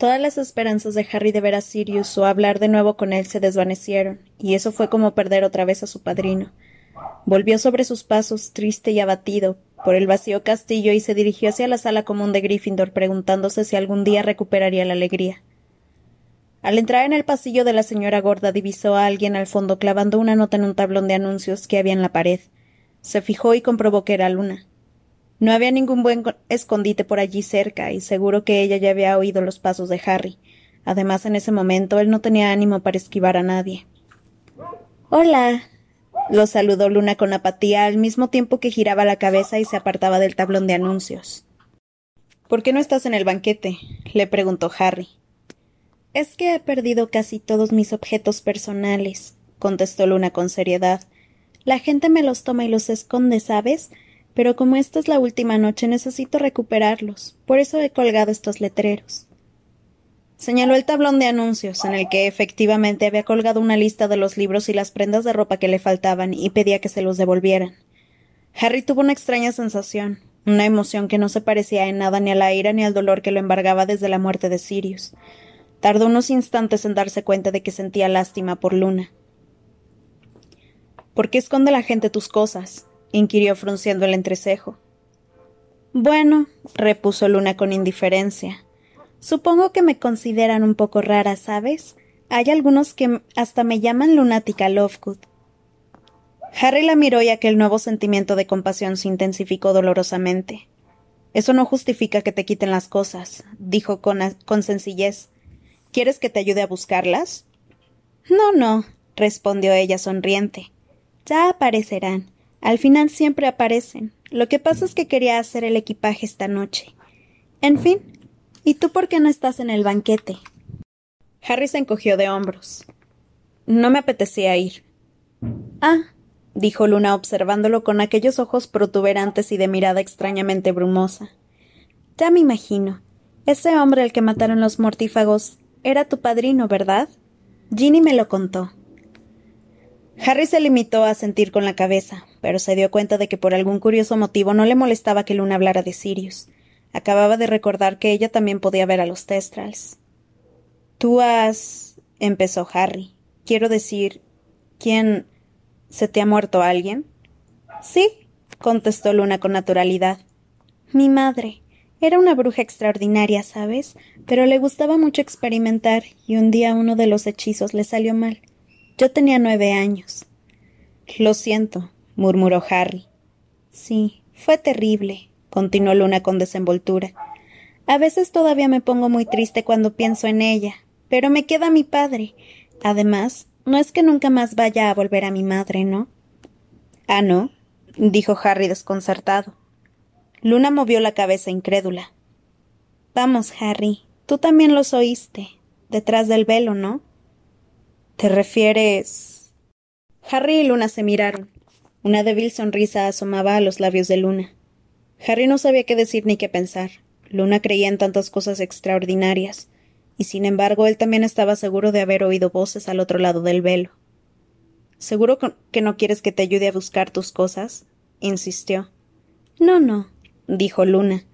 Todas las esperanzas de Harry de ver a Sirius o hablar de nuevo con él se desvanecieron, y eso fue como perder otra vez a su padrino. Volvió sobre sus pasos, triste y abatido, por el vacío castillo y se dirigió hacia la sala común de Gryffindor preguntándose si algún día recuperaría la alegría. Al entrar en el pasillo de la señora gorda divisó a alguien al fondo clavando una nota en un tablón de anuncios que había en la pared. Se fijó y comprobó que era Luna. No había ningún buen escondite por allí cerca, y seguro que ella ya había oído los pasos de Harry. Además, en ese momento él no tenía ánimo para esquivar a nadie. Hola. lo saludó Luna con apatía al mismo tiempo que giraba la cabeza y se apartaba del tablón de anuncios. ¿Por qué no estás en el banquete? le preguntó Harry. Es que he perdido casi todos mis objetos personales, contestó Luna con seriedad. La gente me los toma y los esconde, ¿sabes? Pero como esta es la última noche necesito recuperarlos. Por eso he colgado estos letreros. Señaló el tablón de anuncios, en el que efectivamente había colgado una lista de los libros y las prendas de ropa que le faltaban, y pedía que se los devolvieran. Harry tuvo una extraña sensación, una emoción que no se parecía en nada ni a la ira ni al dolor que lo embargaba desde la muerte de Sirius. Tardó unos instantes en darse cuenta de que sentía lástima por Luna. ¿Por qué esconde la gente tus cosas? Inquirió frunciendo el entrecejo. Bueno, repuso Luna con indiferencia. Supongo que me consideran un poco rara, ¿sabes? Hay algunos que hasta me llaman lunática Lovegood. Harry la miró y aquel nuevo sentimiento de compasión se intensificó dolorosamente. Eso no justifica que te quiten las cosas, dijo con, con sencillez. ¿Quieres que te ayude a buscarlas? No, no, respondió ella sonriente. Ya aparecerán. Al final siempre aparecen. Lo que pasa es que quería hacer el equipaje esta noche. En fin, ¿y tú por qué no estás en el banquete? Harry se encogió de hombros. No me apetecía ir. Ah, dijo Luna observándolo con aquellos ojos protuberantes y de mirada extrañamente brumosa. Ya me imagino. Ese hombre al que mataron los mortífagos era tu padrino, ¿verdad? Ginny me lo contó. Harry se limitó a sentir con la cabeza, pero se dio cuenta de que por algún curioso motivo no le molestaba que Luna hablara de Sirius. Acababa de recordar que ella también podía ver a los Testrals. Tú has. empezó Harry. Quiero decir. ¿Quién. ¿Se te ha muerto alguien? Sí, contestó Luna con naturalidad. Mi madre. Era una bruja extraordinaria, ¿sabes? Pero le gustaba mucho experimentar, y un día uno de los hechizos le salió mal. Yo tenía nueve años. Lo siento, murmuró Harry. Sí, fue terrible, continuó Luna con desenvoltura. A veces todavía me pongo muy triste cuando pienso en ella, pero me queda mi padre. Además, no es que nunca más vaya a volver a mi madre, ¿no? Ah, no, dijo Harry desconcertado. Luna movió la cabeza incrédula. Vamos, Harry, tú también los oíste, detrás del velo, ¿no? ¿Te refieres? Harry y Luna se miraron. Una débil sonrisa asomaba a los labios de Luna. Harry no sabía qué decir ni qué pensar. Luna creía en tantas cosas extraordinarias, y sin embargo él también estaba seguro de haber oído voces al otro lado del velo. ¿Seguro que no quieres que te ayude a buscar tus cosas? insistió. No, no, dijo Luna.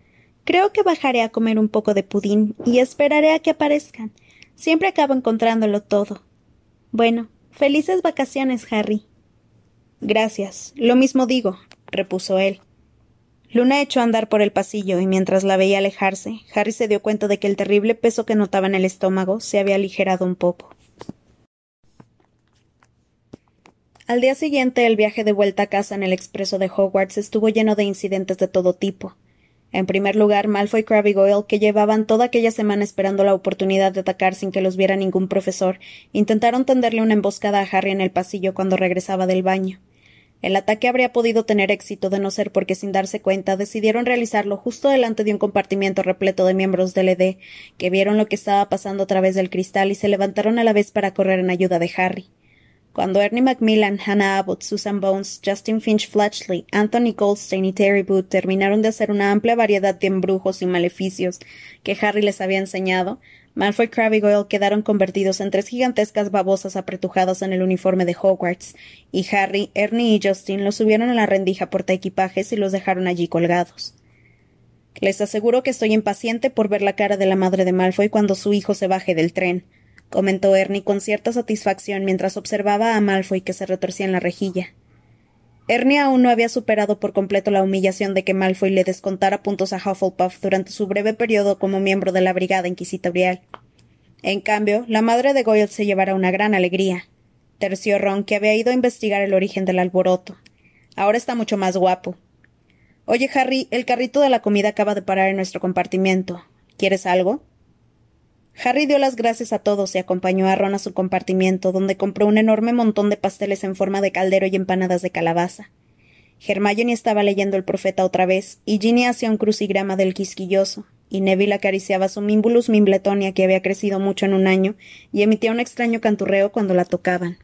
Creo que bajaré a comer un poco de pudín y esperaré a que aparezcan. Siempre acabo encontrándolo todo. Bueno, Felices vacaciones, Harry. Gracias. Lo mismo digo, repuso él. Luna echó a andar por el pasillo y mientras la veía alejarse, Harry se dio cuenta de que el terrible peso que notaba en el estómago se había aligerado un poco. Al día siguiente, el viaje de vuelta a casa en el expreso de Hogwarts estuvo lleno de incidentes de todo tipo. En primer lugar, Malfoy, Crabbe y Goyle, que llevaban toda aquella semana esperando la oportunidad de atacar sin que los viera ningún profesor, intentaron tenderle una emboscada a Harry en el pasillo cuando regresaba del baño. El ataque habría podido tener éxito de no ser porque sin darse cuenta decidieron realizarlo justo delante de un compartimiento repleto de miembros del ED, que vieron lo que estaba pasando a través del cristal y se levantaron a la vez para correr en ayuda de Harry. Cuando Ernie Macmillan, Hannah Abbott, Susan Bones, Justin Finch Fletchley, Anthony Goldstein y Terry Booth terminaron de hacer una amplia variedad de embrujos y maleficios que Harry les había enseñado, Malfoy, Crabbe y Goyle quedaron convertidos en tres gigantescas babosas apretujadas en el uniforme de Hogwarts, y Harry, Ernie y Justin los subieron a la rendija portaequipajes y los dejaron allí colgados. Les aseguro que estoy impaciente por ver la cara de la madre de Malfoy cuando su hijo se baje del tren, comentó Ernie con cierta satisfacción mientras observaba a Malfoy que se retorcía en la rejilla. Ernie aún no había superado por completo la humillación de que Malfoy le descontara puntos a Hufflepuff durante su breve periodo como miembro de la Brigada Inquisitorial. En cambio, la madre de Goyle se llevara una gran alegría. Terció Ron, que había ido a investigar el origen del alboroto. Ahora está mucho más guapo. Oye, Harry, el carrito de la comida acaba de parar en nuestro compartimiento. ¿Quieres algo? Harry dio las gracias a todos y acompañó a Ron a su compartimiento, donde compró un enorme montón de pasteles en forma de caldero y empanadas de calabaza. Hermione estaba leyendo el profeta otra vez, y Ginny hacía un crucigrama del quisquilloso, y Neville acariciaba su Mimbulus Mimbletonia que había crecido mucho en un año y emitía un extraño canturreo cuando la tocaban.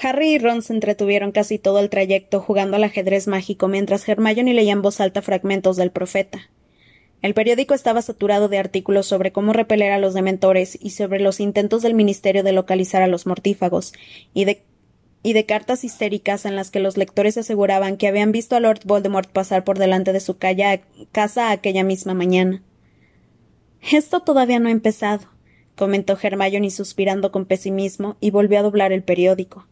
Harry y Ron se entretuvieron casi todo el trayecto jugando al ajedrez mágico mientras Hermione leía en voz alta fragmentos del profeta. El periódico estaba saturado de artículos sobre cómo repeler a los dementores y sobre los intentos del Ministerio de localizar a los mortífagos, y de, y de cartas histéricas en las que los lectores aseguraban que habían visto a Lord Voldemort pasar por delante de su casa aquella misma mañana. Esto todavía no ha empezado, comentó Hermione suspirando con pesimismo y volvió a doblar el periódico.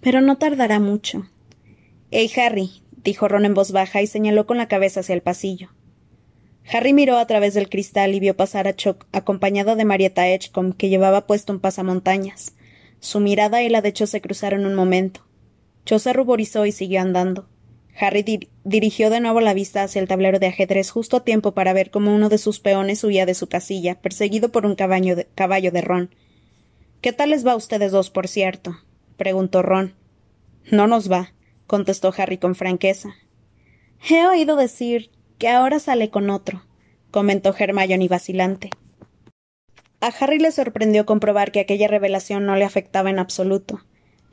Pero no tardará mucho. Hey, Harry, dijo Ron en voz baja y señaló con la cabeza hacia el pasillo. Harry miró a través del cristal y vio pasar a Chuck acompañado de Marietta Edgecombe, que llevaba puesto un pasamontañas. Su mirada y la de Cho se cruzaron un momento. Cho se ruborizó y siguió andando. Harry dirigió de nuevo la vista hacia el tablero de ajedrez justo a tiempo para ver cómo uno de sus peones huía de su casilla, perseguido por un de, caballo de Ron. ¿Qué tal les va a ustedes dos, por cierto? preguntó Ron. No nos va, contestó Harry con franqueza. He oído decir que ahora sale con otro, comentó Hermione vacilante. A Harry le sorprendió comprobar que aquella revelación no le afectaba en absoluto.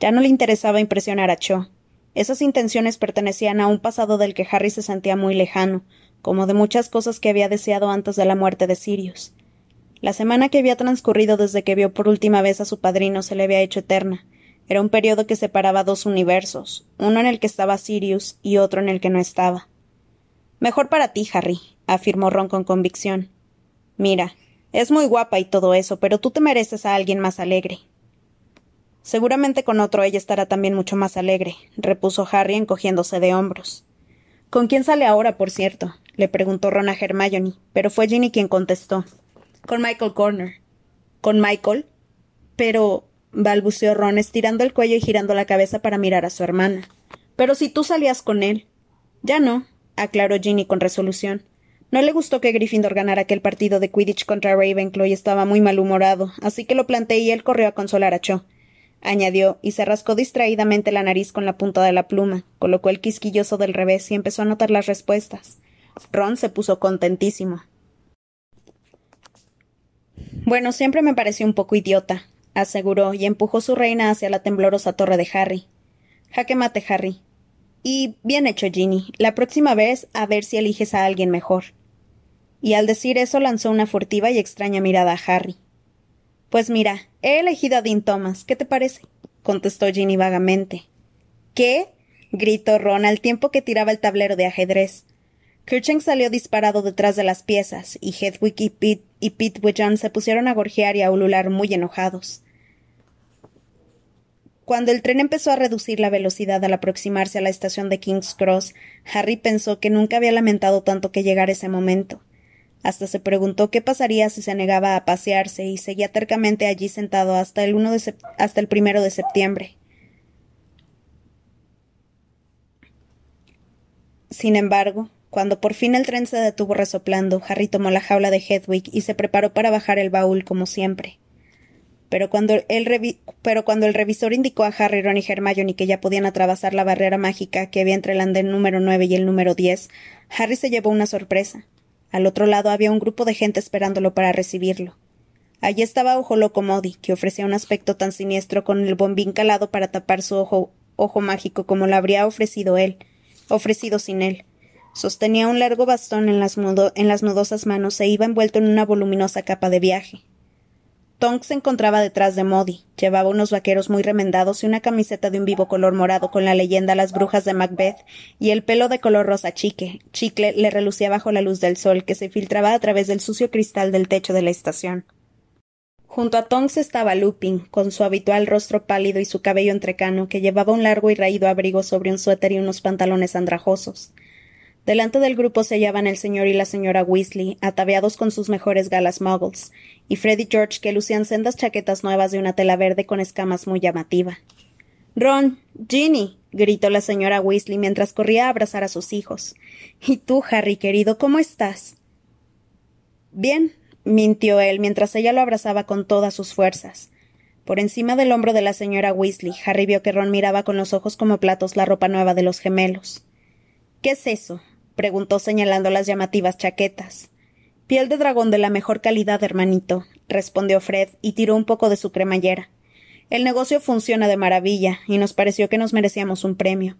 Ya no le interesaba impresionar a Cho. Esas intenciones pertenecían a un pasado del que Harry se sentía muy lejano, como de muchas cosas que había deseado antes de la muerte de Sirius. La semana que había transcurrido desde que vio por última vez a su padrino se le había hecho eterna. Era un periodo que separaba dos universos, uno en el que estaba Sirius y otro en el que no estaba. Mejor para ti, Harry, afirmó Ron con convicción. Mira, es muy guapa y todo eso, pero tú te mereces a alguien más alegre. Seguramente con otro ella estará también mucho más alegre, repuso Harry encogiéndose de hombros. ¿Con quién sale ahora, por cierto? le preguntó Ron a Hermione, pero fue Ginny quien contestó. Con Michael Corner. ¿Con Michael? Pero. balbuceó Ron, estirando el cuello y girando la cabeza para mirar a su hermana. Pero si tú salías con él. Ya no, aclaró Ginny con resolución. No le gustó que Gryffindor ganara aquel partido de Quidditch contra Ravenclaw y estaba muy malhumorado, así que lo planteé y él corrió a consolar a Cho. Añadió, y se rascó distraídamente la nariz con la punta de la pluma, colocó el quisquilloso del revés y empezó a notar las respuestas. Ron se puso contentísimo. Bueno, siempre me pareció un poco idiota, aseguró, y empujó su reina hacia la temblorosa torre de Harry. Jaque mate, Harry. Y bien hecho, Ginny. La próxima vez a ver si eliges a alguien mejor. Y al decir eso lanzó una furtiva y extraña mirada a Harry. Pues mira, he elegido a Dean Thomas. ¿Qué te parece? contestó Ginny vagamente. ¿Qué? gritó Ron al tiempo que tiraba el tablero de ajedrez. Kircheng salió disparado detrás de las piezas, y Hedwig y Pete, y Pete se pusieron a gorjear y a ulular muy enojados. Cuando el tren empezó a reducir la velocidad al aproximarse a la estación de King's Cross, Harry pensó que nunca había lamentado tanto que llegara ese momento. Hasta se preguntó qué pasaría si se negaba a pasearse y seguía tercamente allí sentado hasta el, de hasta el primero de septiembre. Sin embargo, cuando por fin el tren se detuvo resoplando, Harry tomó la jaula de Hedwig y se preparó para bajar el baúl como siempre. Pero cuando, el revisor indicó a Harry, Ron y Hermione que ya podían atravesar la barrera mágica que había entre el andén número 9 y el número 10, Harry se llevó una sorpresa. Al otro lado había un grupo de gente esperándolo para recibirlo. Allí estaba Ojo Loco Modi, que ofrecía un aspecto tan siniestro con el bombín calado para tapar su ojo, ojo mágico como lo habría ofrecido él, ofrecido sin él. Sostenía un largo bastón en las, en las nudosas manos e iba envuelto en una voluminosa capa de viaje. Se encontraba detrás de Modi. Llevaba unos vaqueros muy remendados y una camiseta de un vivo color morado con la leyenda Las brujas de Macbeth, y el pelo de color rosa chique. Chicle le relucía bajo la luz del sol que se filtraba a través del sucio cristal del techo de la estación. Junto a Tonks estaba Lupin, con su habitual rostro pálido y su cabello entrecano, que llevaba un largo y raído abrigo sobre un suéter y unos pantalones andrajosos. Delante del grupo se hallaban el señor y la señora Weasley, ataviados con sus mejores galas muggles, y Fred y George, que lucían sendas chaquetas nuevas de una tela verde con escamas muy llamativa. Ron, Ginny, gritó la señora Weasley mientras corría a abrazar a sus hijos. ¿Y tú, Harry, querido, cómo estás? Bien, mintió él mientras ella lo abrazaba con todas sus fuerzas. Por encima del hombro de la señora Weasley, Harry vio que Ron miraba con los ojos como platos la ropa nueva de los gemelos. ¿Qué es eso? Preguntó señalando las llamativas chaquetas. Piel de dragón de la mejor calidad, hermanito, respondió Fred y tiró un poco de su cremallera. El negocio funciona de maravilla, y nos pareció que nos merecíamos un premio.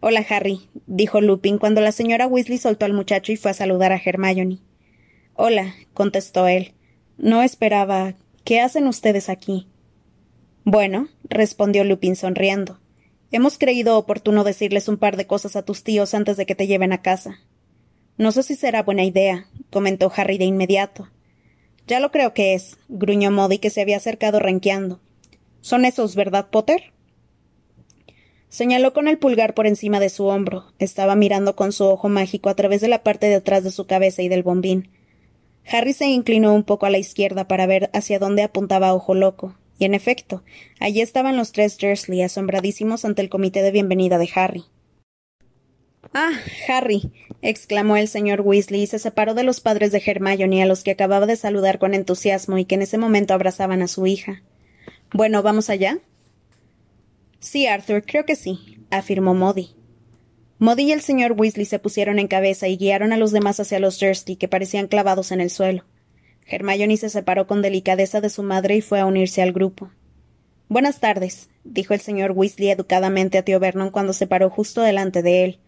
Hola, Harry, dijo Lupin cuando la señora Weasley soltó al muchacho y fue a saludar a Hermione. Hola, contestó él. No esperaba. ¿Qué hacen ustedes aquí? Bueno, respondió Lupin sonriendo. Hemos creído oportuno decirles un par de cosas a tus tíos antes de que te lleven a casa. No sé si será buena idea, comentó Harry de inmediato. Ya lo creo que es, gruñó Modi, que se había acercado renqueando. Son esos, ¿verdad, Potter? Señaló con el pulgar por encima de su hombro. Estaba mirando con su ojo mágico a través de la parte de atrás de su cabeza y del bombín. Harry se inclinó un poco a la izquierda para ver hacia dónde apuntaba Ojo Loco, y en efecto, allí estaban los tres Dursley asombradísimos ante el comité de bienvenida de Harry. Ah, Harry, exclamó el señor Weasley y se separó de los padres de Hermione a los que acababa de saludar con entusiasmo y que en ese momento abrazaban a su hija. Bueno, ¿vamos allá? Sí, Arthur, creo que sí, afirmó Modi. Modi y el señor Weasley se pusieron en cabeza y guiaron a los demás hacia los Dursley, que parecían clavados en el suelo. Hermione se separó con delicadeza de su madre y fue a unirse al grupo. Buenas tardes, dijo el señor Weasley educadamente a tío Vernon cuando se paró justo delante de él.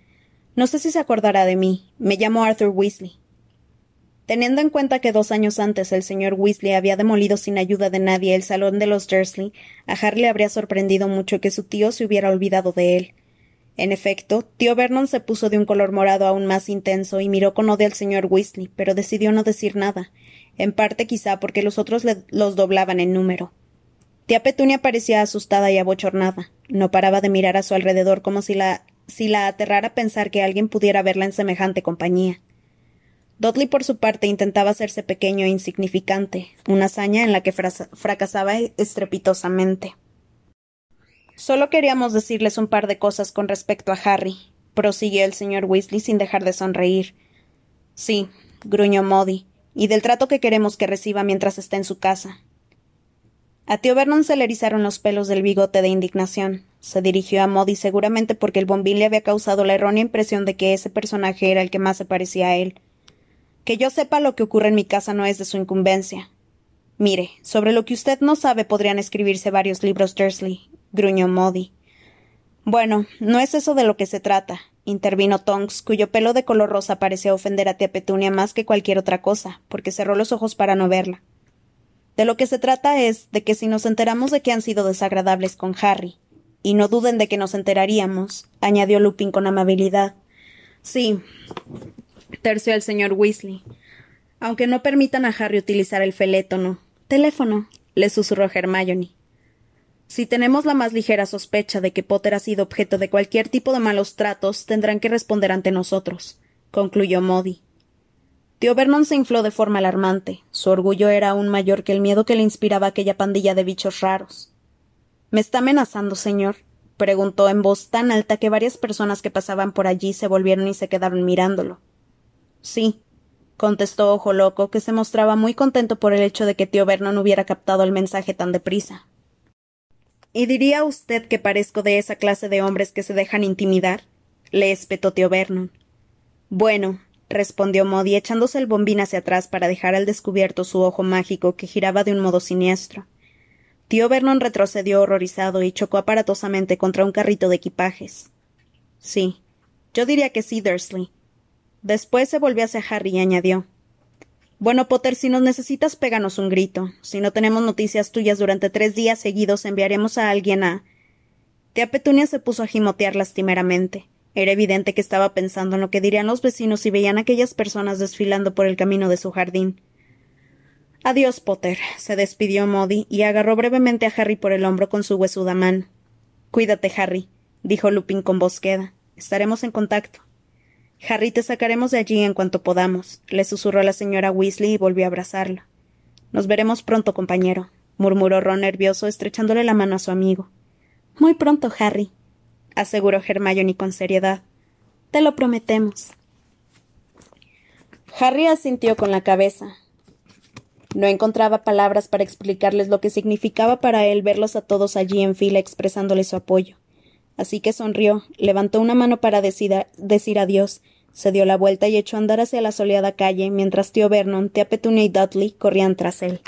No sé si se acordará de mí. Me llamo Arthur Weasley. Teniendo en cuenta que dos años antes el señor Weasley había demolido sin ayuda de nadie el salón de los Dursley, a Harry habría sorprendido mucho que su tío se hubiera olvidado de él. En efecto, tío Vernon se puso de un color morado aún más intenso y miró con odio al señor Weasley, pero decidió no decir nada, en parte quizá porque los otros los doblaban en número. Tía Petunia parecía asustada y abochornada. No paraba de mirar a su alrededor como si la, si la aterrara pensar que alguien pudiera verla en semejante compañía. Dudley, por su parte, intentaba hacerse pequeño e insignificante, una hazaña en la que fracasaba estrepitosamente. Solo queríamos decirles un par de cosas con respecto a Harry, prosiguió el señor Weasley sin dejar de sonreír. Sí, gruñó Modi y del trato que queremos que reciba mientras esté en su casa. A tío Vernon se le erizaron los pelos del bigote de indignación. Se dirigió a Modi seguramente porque el bombín le había causado la errónea impresión de que ese personaje era el que más se parecía a él. Que yo sepa lo que ocurre en mi casa no es de su incumbencia. Mire, sobre lo que usted no sabe podrían escribirse varios libros Dursley, gruñó Modi. Bueno, no es eso de lo que se trata intervino Tonks, cuyo pelo de color rosa parecía ofender a tía Petunia más que cualquier otra cosa, porque cerró los ojos para no verla. De lo que se trata es de que si nos enteramos de que han sido desagradables con Harry, y no duden de que nos enteraríamos, añadió Lupin con amabilidad. Sí, terció el señor Weasley. Aunque no permitan a Harry utilizar el felétono. Teléfono, le susurró Hermione. Si tenemos la más ligera sospecha de que Potter ha sido objeto de cualquier tipo de malos tratos, tendrán que responder ante nosotros, concluyó Modi. Tío Vernon se infló de forma alarmante. Su orgullo era aún mayor que el miedo que le inspiraba aquella pandilla de bichos raros. ¿Me está amenazando, señor? preguntó en voz tan alta que varias personas que pasaban por allí se volvieron y se quedaron mirándolo. Sí, contestó Ojo Loco, que se mostraba muy contento por el hecho de que tío Vernon hubiera captado el mensaje tan deprisa. ¿Y diría usted que parezco de esa clase de hombres que se dejan intimidar? le espetó tío Vernon. Bueno, respondió Modi echándose el bombín hacia atrás para dejar al descubierto su ojo mágico que giraba de un modo siniestro. Tío Vernon retrocedió horrorizado y chocó aparatosamente contra un carrito de equipajes. Sí, yo diría que sí, Dursley. Después se volvió hacia Harry y añadió bueno, Potter, si nos necesitas, péganos un grito. Si no tenemos noticias tuyas durante tres días seguidos, enviaremos a alguien a. Tía Petunia se puso a gimotear lastimeramente. Era evidente que estaba pensando en lo que dirían los vecinos si veían a aquellas personas desfilando por el camino de su jardín. Adiós, Potter, se despidió Modi y agarró brevemente a Harry por el hombro con su huesuda mano. Cuídate, Harry, dijo Lupin con voz queda. Estaremos en contacto. Harry, te sacaremos de allí en cuanto podamos, le susurró la señora Weasley y volvió a abrazarla. Nos veremos pronto, compañero, murmuró Ron nervioso, estrechándole la mano a su amigo. Muy pronto, Harry, aseguró Hermione con seriedad. Te lo prometemos. Harry asintió con la cabeza. No encontraba palabras para explicarles lo que significaba para él verlos a todos allí en fila expresándoles su apoyo así que sonrió, levantó una mano para decir, adiós, se dio la vuelta y echó a andar hacia la soleada calle, mientras tío Vernon, tía Petunia y Dudley corrían tras él.